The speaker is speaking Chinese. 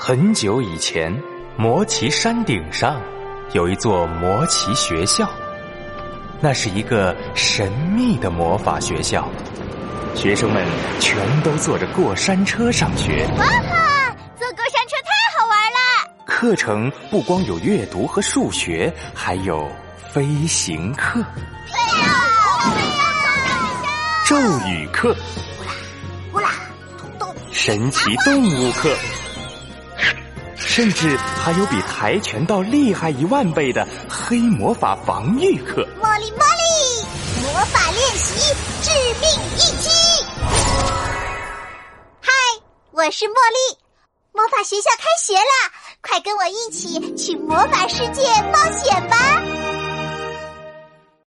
很久以前，魔奇山顶上有一座魔奇学校，那是一个神秘的魔法学校。学生们全都坐着过山车上学。哇哈！坐过山车太好玩了。课程不光有阅读和数学，还有飞行课。飞呀！飞呀！咒语课。呼啦呼啦，神奇动物课。甚至还有比跆拳道厉害一万倍的黑魔法防御课。茉莉茉莉，魔法练习，致命一击。嗨，我是茉莉，魔法学校开学啦！快跟我一起去魔法世界冒险吧！